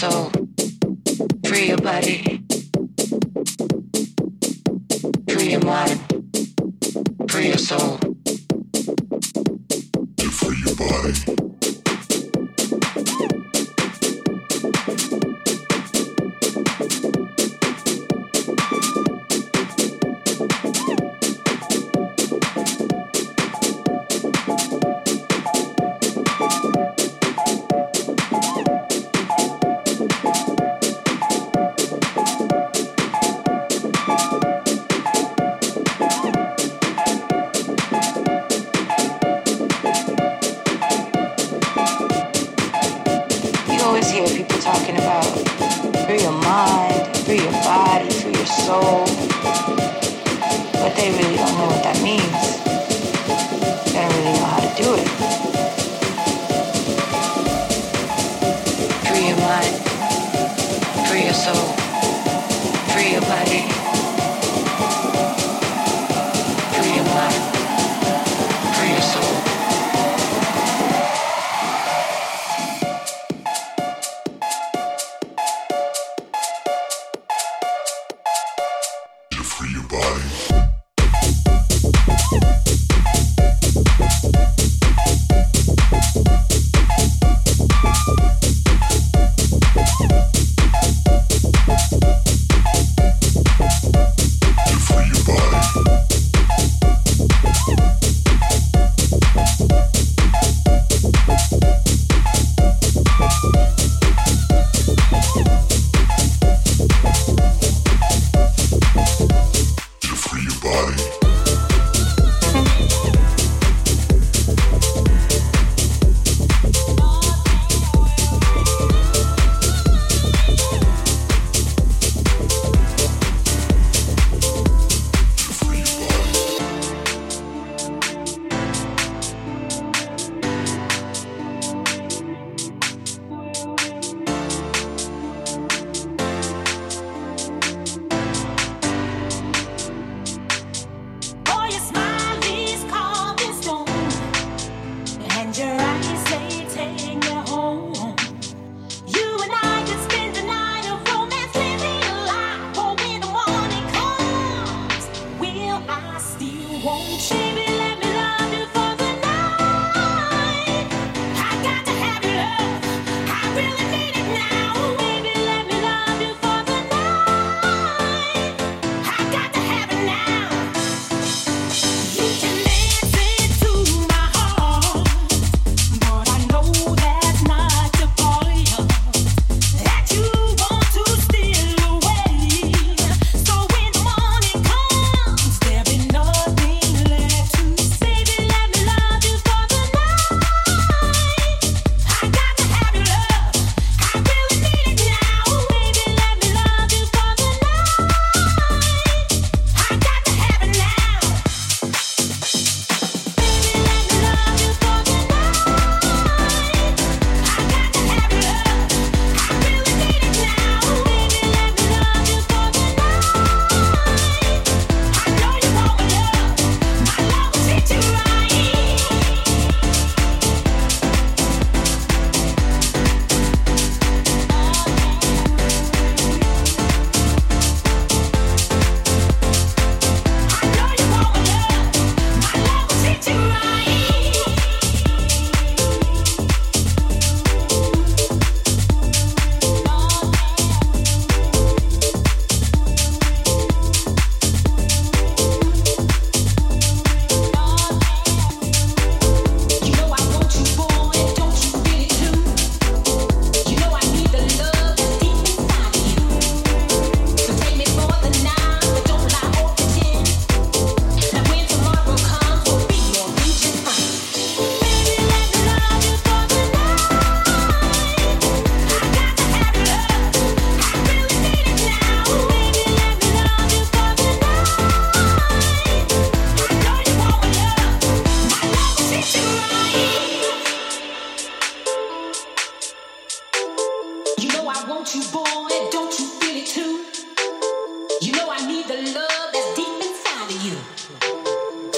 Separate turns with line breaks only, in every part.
free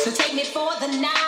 So take me for the night.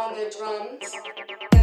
When the night